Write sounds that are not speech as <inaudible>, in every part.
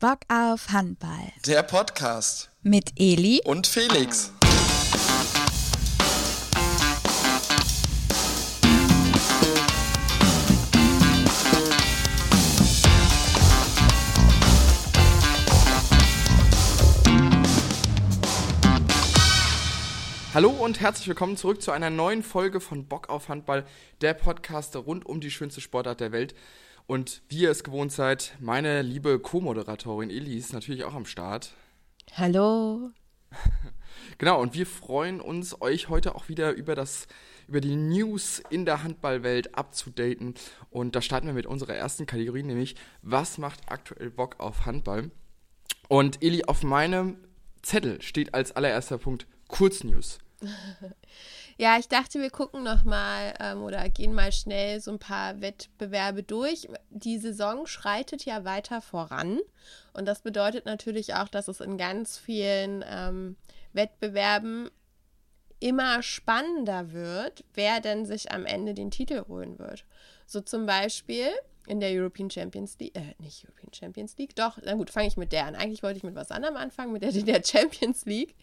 Bock auf Handball. Der Podcast Mit Eli und Felix. Hallo und herzlich willkommen zurück zu einer neuen Folge von Bock auf Handball, der Podcast rund um die schönste Sportart der Welt. Und wie ihr es gewohnt seid, meine liebe Co-Moderatorin Eli ist natürlich auch am Start. Hallo. <laughs> Genau, und wir freuen uns, euch heute auch wieder über das über die News in der Handballwelt abzudaten. Und da starten wir mit unserer ersten Kategorie, nämlich was macht aktuell Bock auf Handball? Und Eli, auf meinem Zettel steht als allererster Punkt Kurznews. <laughs> Ja, ich dachte, wir gucken noch mal ähm, oder gehen mal schnell so ein paar Wettbewerbe durch. Die Saison schreitet ja weiter voran und das bedeutet natürlich auch, dass es in ganz vielen ähm, Wettbewerben immer spannender wird, wer denn sich am Ende den Titel holen wird. So zum Beispiel in der European Champions League, äh, nicht European Champions League, doch, na gut, fange ich mit der an. Eigentlich wollte ich mit was anderem anfangen, mit der, der Champions League.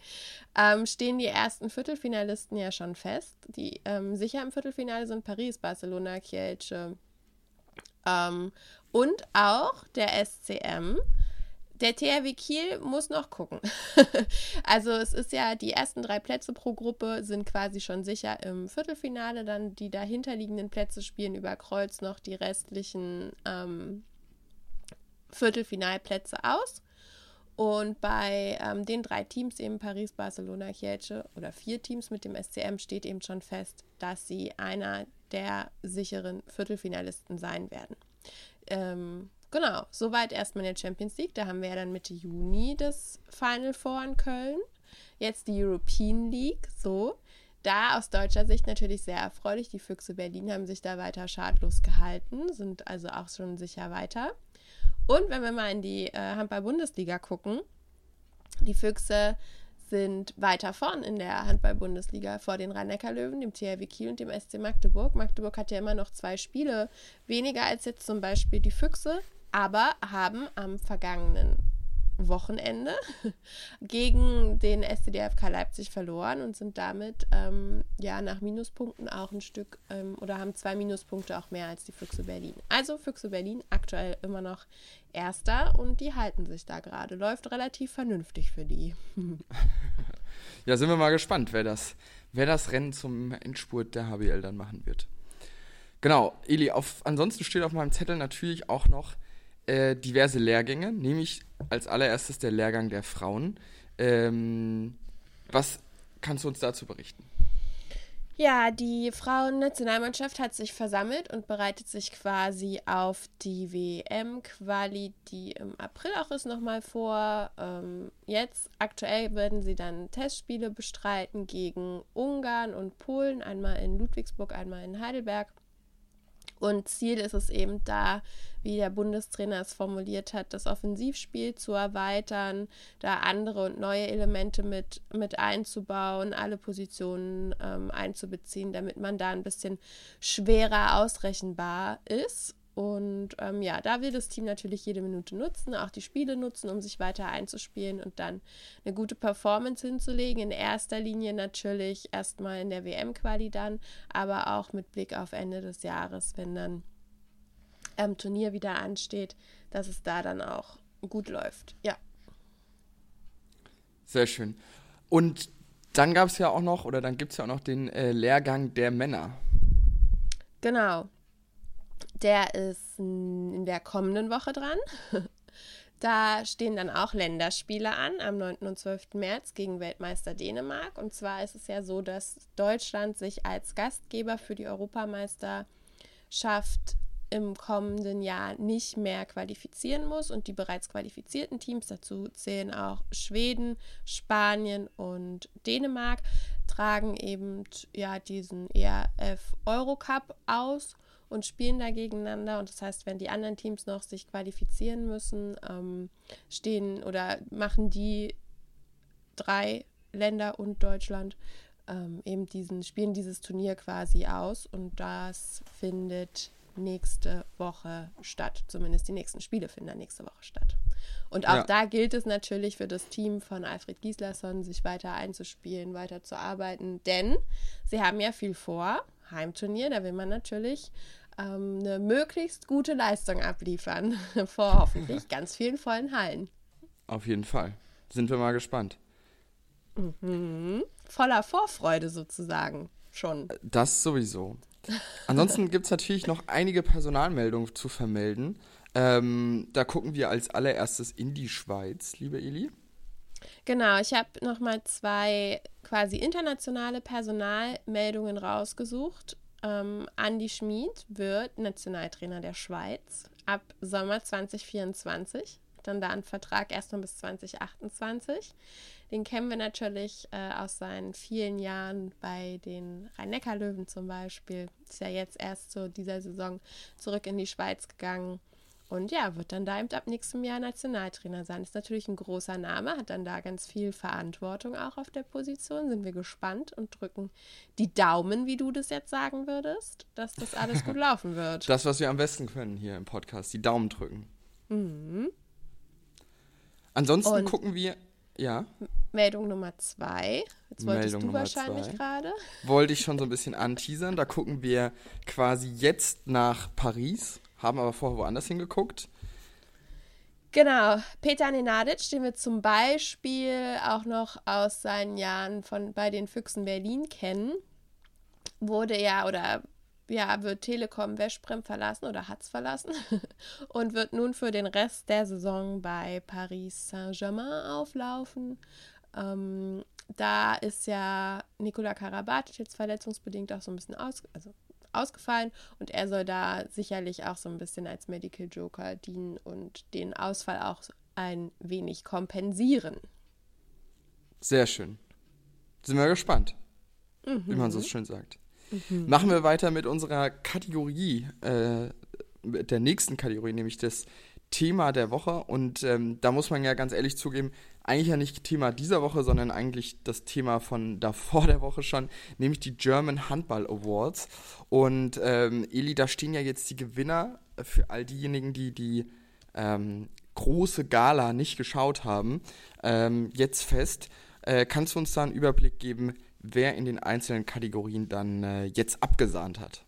Ähm, stehen die ersten Viertelfinalisten ja schon fest. Die ähm, sicher im Viertelfinale sind Paris, Barcelona, Kielce ähm, und auch der SCM der THW Kiel muss noch gucken. <laughs> also es ist ja, die ersten drei Plätze pro Gruppe sind quasi schon sicher im Viertelfinale. Dann die dahinterliegenden Plätze spielen über Kreuz noch die restlichen ähm, Viertelfinalplätze aus. Und bei ähm, den drei Teams, eben Paris, Barcelona, Kielce oder vier Teams mit dem SCM, steht eben schon fest, dass sie einer der sicheren Viertelfinalisten sein werden. Ähm, Genau, soweit erstmal in der Champions League. Da haben wir ja dann Mitte Juni das Final Four in Köln. Jetzt die European League, so. Da aus deutscher Sicht natürlich sehr erfreulich. Die Füchse Berlin haben sich da weiter schadlos gehalten, sind also auch schon sicher weiter. Und wenn wir mal in die äh, Handball-Bundesliga gucken, die Füchse sind weiter vorn in der Handball-Bundesliga vor den Rhein-Neckar-Löwen, dem THW Kiel und dem SC Magdeburg. Magdeburg hat ja immer noch zwei Spiele weniger als jetzt zum Beispiel die Füchse aber haben am vergangenen Wochenende <laughs> gegen den SCDFK Leipzig verloren und sind damit ähm, ja nach Minuspunkten auch ein Stück ähm, oder haben zwei Minuspunkte auch mehr als die Füchse Berlin. Also Füchse Berlin aktuell immer noch Erster und die halten sich da gerade. Läuft relativ vernünftig für die. <laughs> ja, sind wir mal gespannt, wer das, wer das Rennen zum Endspurt der HBL dann machen wird. Genau, Eli, auf, ansonsten steht auf meinem Zettel natürlich auch noch äh, diverse Lehrgänge, nämlich als allererstes der Lehrgang der Frauen. Ähm, was kannst du uns dazu berichten? Ja, die Frauennationalmannschaft hat sich versammelt und bereitet sich quasi auf die WM-Quali, die im April auch ist, nochmal vor. Ähm, jetzt aktuell werden sie dann Testspiele bestreiten gegen Ungarn und Polen, einmal in Ludwigsburg, einmal in Heidelberg. Und Ziel ist es eben da, wie der Bundestrainer es formuliert hat, das Offensivspiel zu erweitern, da andere und neue Elemente mit, mit einzubauen, alle Positionen ähm, einzubeziehen, damit man da ein bisschen schwerer ausrechenbar ist und ähm, ja, da will das Team natürlich jede Minute nutzen, auch die Spiele nutzen, um sich weiter einzuspielen und dann eine gute Performance hinzulegen. In erster Linie natürlich erstmal in der WM-Quali dann, aber auch mit Blick auf Ende des Jahres, wenn dann ähm, Turnier wieder ansteht, dass es da dann auch gut läuft. Ja. Sehr schön. Und dann gab es ja auch noch, oder dann gibt es ja auch noch den äh, Lehrgang der Männer. Genau, der ist in der kommenden Woche dran. <laughs> Da stehen dann auch Länderspiele an am 9. und 12. März gegen Weltmeister Dänemark. Und zwar ist es ja so, dass Deutschland sich als Gastgeber für die Europameisterschaft im kommenden Jahr nicht mehr qualifizieren muss. Und die bereits qualifizierten Teams, dazu zählen auch Schweden, Spanien und Dänemark, tragen eben ja diesen ERF Eurocup aus und spielen da gegeneinander. Und das heißt, wenn die anderen Teams noch sich qualifizieren müssen, ähm, stehen oder machen die drei Länder und Deutschland ähm, eben diesen, spielen dieses Turnier quasi aus. Und das findet nächste Woche statt. Zumindest die nächsten Spiele finden dann nächste Woche statt. Und auch Ja. da gilt es natürlich für das Team von Alfred Gislason, sich weiter einzuspielen, weiter zu arbeiten, denn sie haben ja viel vor. Heimturnier, da will man natürlich ähm, eine möglichst gute Leistung abliefern <laughs> vor hoffentlich ganz vielen vollen Hallen. Auf jeden Fall. Sind wir mal gespannt. Voller Vorfreude sozusagen schon. Das sowieso. Ansonsten <laughs> gibt es natürlich noch einige Personalmeldungen zu vermelden. Ähm, da gucken wir als allererstes in die Schweiz, liebe Eli. Genau, ich habe nochmal zwei quasi internationale Personalmeldungen rausgesucht. Ähm, Andi Schmid wird Nationaltrainer der Schweiz ab Sommer 2024. Dann da einen Vertrag erstmal bis 2028. Den kennen wir natürlich äh, aus seinen vielen Jahren bei den Rhein-Neckar-Löwen zum Beispiel. Ist ja jetzt erst zu dieser Saison zurück in die Schweiz gegangen. Und ja, wird dann da eben ab nächstem Jahr Nationaltrainer sein. Ist natürlich ein großer Name, hat dann da ganz viel Verantwortung auch auf der Position. Sind wir gespannt und drücken die Daumen, wie du das jetzt sagen würdest, dass das alles gut <laughs> laufen wird. Das, was wir am besten können hier im Podcast, die Daumen drücken. Ansonsten Und- gucken wir, ja, Meldung Nummer zwei. Jetzt wolltest Meldung du Nummer wahrscheinlich gerade. wollte ich schon so ein bisschen anteasern. Da gucken wir quasi jetzt nach Paris, haben aber vorher woanders hingeguckt. Genau, Peter Nenadic, den wir zum Beispiel auch noch aus seinen Jahren von bei den Füchsen Berlin kennen, wurde ja oder ja, wird Telekom Westbrem verlassen oder hat es verlassen <laughs> und wird nun für den Rest der Saison bei Paris Saint-Germain auflaufen. Ähm, da ist ja Nikola Karabatic jetzt verletzungsbedingt auch so ein bisschen aus, also ausgefallen und er soll da sicherlich auch so ein bisschen als Medical Joker dienen und den Ausfall auch ein wenig kompensieren. Sehr schön. Sind wir gespannt, wie man so schön sagt. Machen wir weiter mit unserer Kategorie, äh, mit der nächsten Kategorie, nämlich das Thema der Woche. Und ähm, da muss man ja ganz ehrlich zugeben, eigentlich ja nicht Thema dieser Woche, sondern eigentlich das Thema von davor der Woche schon, nämlich die German Handball Awards. Und ähm, Eli, da stehen ja jetzt die Gewinner für all diejenigen, die die ähm, große Gala nicht geschaut haben, ähm, jetzt fest. Äh, kannst du uns da einen Überblick geben, wer in den einzelnen Kategorien dann äh, jetzt abgesahnt hat?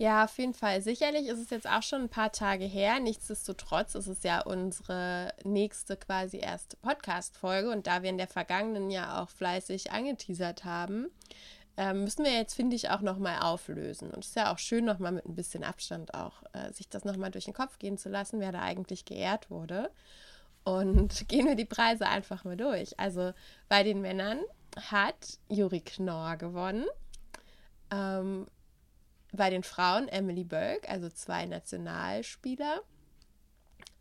Ja, auf jeden Fall. Sicherlich ist es jetzt auch schon ein paar Tage her. Nichtsdestotrotz ist es ja unsere nächste quasi erste Podcast-Folge. Und da wir in der vergangenen Jahr auch fleißig angeteasert haben, ähm, müssen wir jetzt, finde ich, auch nochmal auflösen. Und es ist ja auch schön, nochmal mit ein bisschen Abstand auch äh, sich das nochmal durch den Kopf gehen zu lassen, wer da eigentlich geehrt wurde. Und <laughs> gehen wir die Preise einfach mal durch. Also bei den Männern hat Juri Knorr gewonnen. Ähm, bei den Frauen Emily Bölk, also zwei Nationalspieler.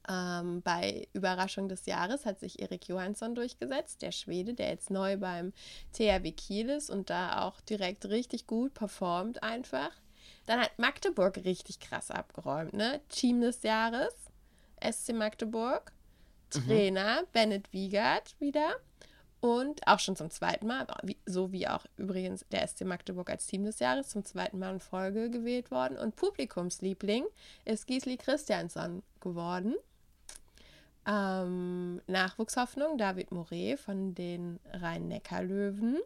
Ähm, bei Überraschung des Jahres hat sich Erik Johansson durchgesetzt, der Schwede, der jetzt neu beim THW Kiel ist und da auch direkt richtig gut performt einfach. Dann hat Magdeburg richtig krass abgeräumt, ne? Team des Jahres, SC Magdeburg. Trainer Bennett Wiegert wieder. Und auch schon zum zweiten Mal, so wie auch übrigens der SC Magdeburg als Team des Jahres zum zweiten Mal in Folge gewählt worden. Und Publikumsliebling ist Gisli Christiansson geworden. Ähm, Nachwuchshoffnung David Moret von den Rhein-Neckar-Löwen.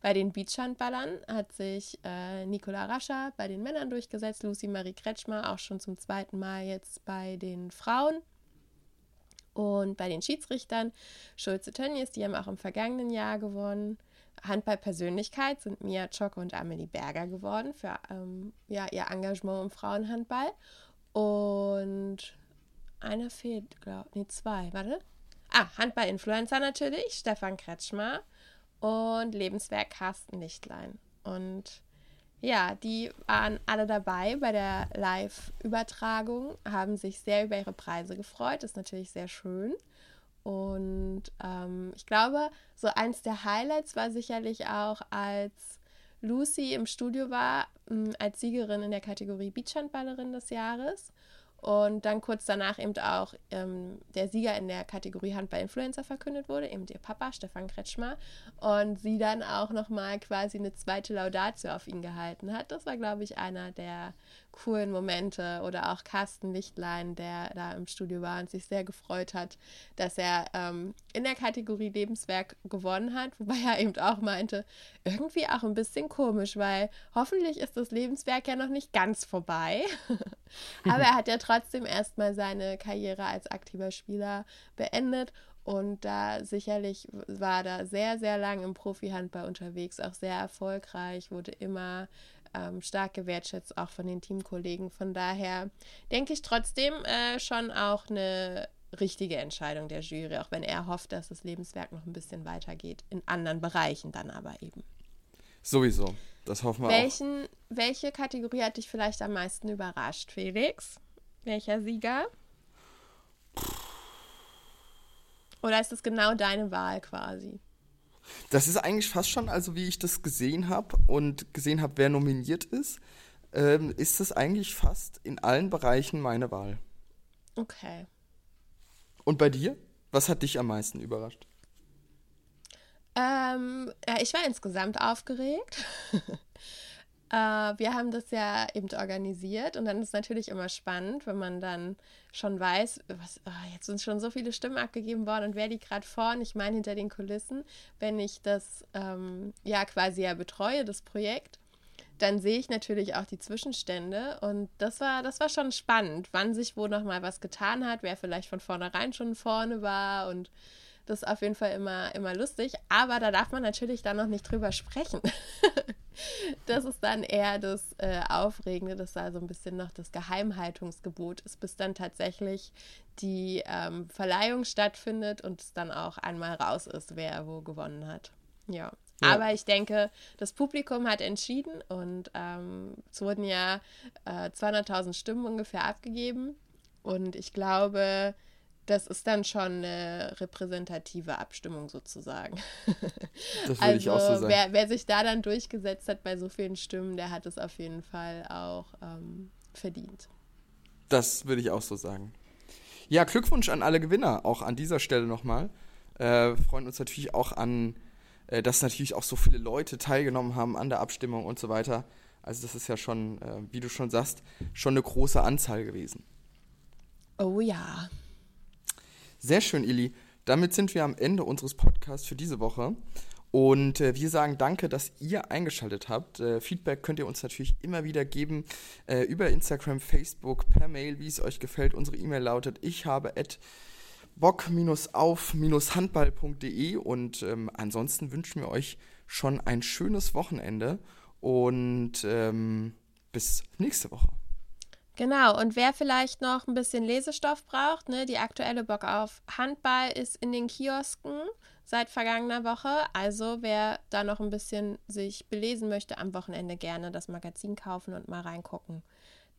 Bei den Beachhandballern hat sich äh, Nicola Rascher bei den Männern durchgesetzt, Lucy Marie Kretschmer auch schon zum zweiten Mal jetzt bei den Frauen. Und bei den Schiedsrichtern, Schulze Tönnies, die haben auch im vergangenen Jahr gewonnen. Handballpersönlichkeit sind Mia Czocke und Amelie Berger geworden für ähm, ja, ihr Engagement im Frauenhandball. Und einer fehlt, glaube ich. Nee, zwei. Warte. Ah, Handball-Influencer natürlich, Stefan Kretschmer und Lebenswerk Carsten Lichtlein. Und ja, die waren alle dabei bei der Live-Übertragung, haben sich sehr über ihre Preise gefreut. Das ist natürlich sehr schön. Und ähm, ich glaube, so eins der Highlights war sicherlich auch, als Lucy im Studio war, mh, als Siegerin in der Kategorie Beachhandballerin des Jahres. Und dann kurz danach eben auch ähm, der Sieger in der Kategorie Handball-Influencer verkündet wurde, eben ihr Papa, Stefan Kretschmer. Und sie dann auch nochmal quasi eine zweite Laudatio auf ihn gehalten hat. Das war, glaube ich, einer der coolen Momente oder auch Carsten Lichtlein, der da im Studio war und sich sehr gefreut hat, dass er ähm, in der Kategorie Lebenswerk gewonnen hat, wobei er eben auch meinte, irgendwie auch ein bisschen komisch, weil hoffentlich ist das Lebenswerk ja noch nicht ganz vorbei. <laughs> Aber er hat ja trotzdem erstmal seine Karriere als aktiver Spieler beendet und da sicherlich war da sehr, sehr lang im Profi-Handball unterwegs, auch sehr erfolgreich, wurde immer ähm, stark gewertschätzt, auch von den Teamkollegen. Von daher denke ich trotzdem äh, schon auch eine richtige Entscheidung der Jury, auch wenn er hofft, dass das Lebenswerk noch ein bisschen weitergeht, in anderen Bereichen dann aber eben. Sowieso, das hoffen wir Welchen, auch. Welche Kategorie hat dich vielleicht am meisten überrascht, Felix? Welcher Sieger? Oder ist es genau deine Wahl quasi? Das ist eigentlich fast schon, also wie ich das gesehen habe und gesehen habe, wer nominiert ist, ähm, ist es eigentlich fast in allen Bereichen meine Wahl. Okay. Und bei dir? Was hat dich am meisten überrascht? Ähm, ja, ich war insgesamt aufgeregt. <laughs> Äh, wir haben das ja eben organisiert und dann ist natürlich immer spannend, wenn man dann schon weiß, was, oh, jetzt sind schon so viele Stimmen abgegeben worden und wer die gerade vorne, ich meine hinter den Kulissen, wenn ich das ähm, ja quasi ja betreue, das Projekt, dann sehe ich natürlich auch die Zwischenstände und das war, das war schon spannend, wann sich wo nochmal was getan hat, wer vielleicht von vornherein schon vorne war und das ist auf jeden Fall immer, immer lustig, aber da darf man natürlich dann noch nicht drüber sprechen. <laughs> das ist dann eher das äh, Aufregende, dass da so ein bisschen noch das Geheimhaltungsgebot ist, bis dann tatsächlich die ähm, Verleihung stattfindet und es dann auch einmal raus ist, wer wo gewonnen hat. Ja. Ja. Aber ich denke, das Publikum hat entschieden und ähm, es wurden ja äh, 200.000 Stimmen ungefähr abgegeben. Und ich glaube, das ist dann schon eine repräsentative Abstimmung sozusagen. <laughs> Das würde also, ich auch so also, sagen. Wer, wer, sich da dann durchgesetzt hat bei so vielen Stimmen, der hat es auf jeden Fall auch ähm, verdient. Das würde ich auch so sagen. Ja, Glückwunsch an alle Gewinner, auch an dieser Stelle nochmal. Äh, freuen uns natürlich auch an, äh, dass natürlich auch so viele Leute teilgenommen haben an der Abstimmung und so weiter. Also das ist ja schon, äh, wie du schon sagst, schon eine große Anzahl gewesen. Oh ja. Sehr schön, Ili. Damit sind wir am Ende unseres Podcasts für diese Woche. Und äh, wir sagen danke, dass ihr eingeschaltet habt. Äh, Feedback könnt ihr uns natürlich immer wieder geben äh, über Instagram, Facebook, per Mail, wie es euch gefällt. Unsere E-Mail lautet ich habe at bock-auf-handball.de und ähm, ansonsten wünschen wir euch schon ein schönes Wochenende und ähm, bis nächste Woche. Genau, und wer vielleicht noch ein bisschen Lesestoff braucht, ne, die aktuelle Bock auf Handball ist in den Kiosken seit vergangener Woche. Also wer da noch ein bisschen sich belesen möchte, am Wochenende gerne das Magazin kaufen und mal reingucken.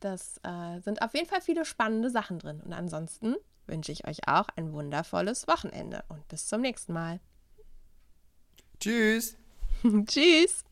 Das äh, sind auf jeden Fall viele spannende Sachen drin. Und ansonsten wünsche ich euch auch ein wundervolles Wochenende und bis zum nächsten Mal. Tschüss. <laughs> Tschüss.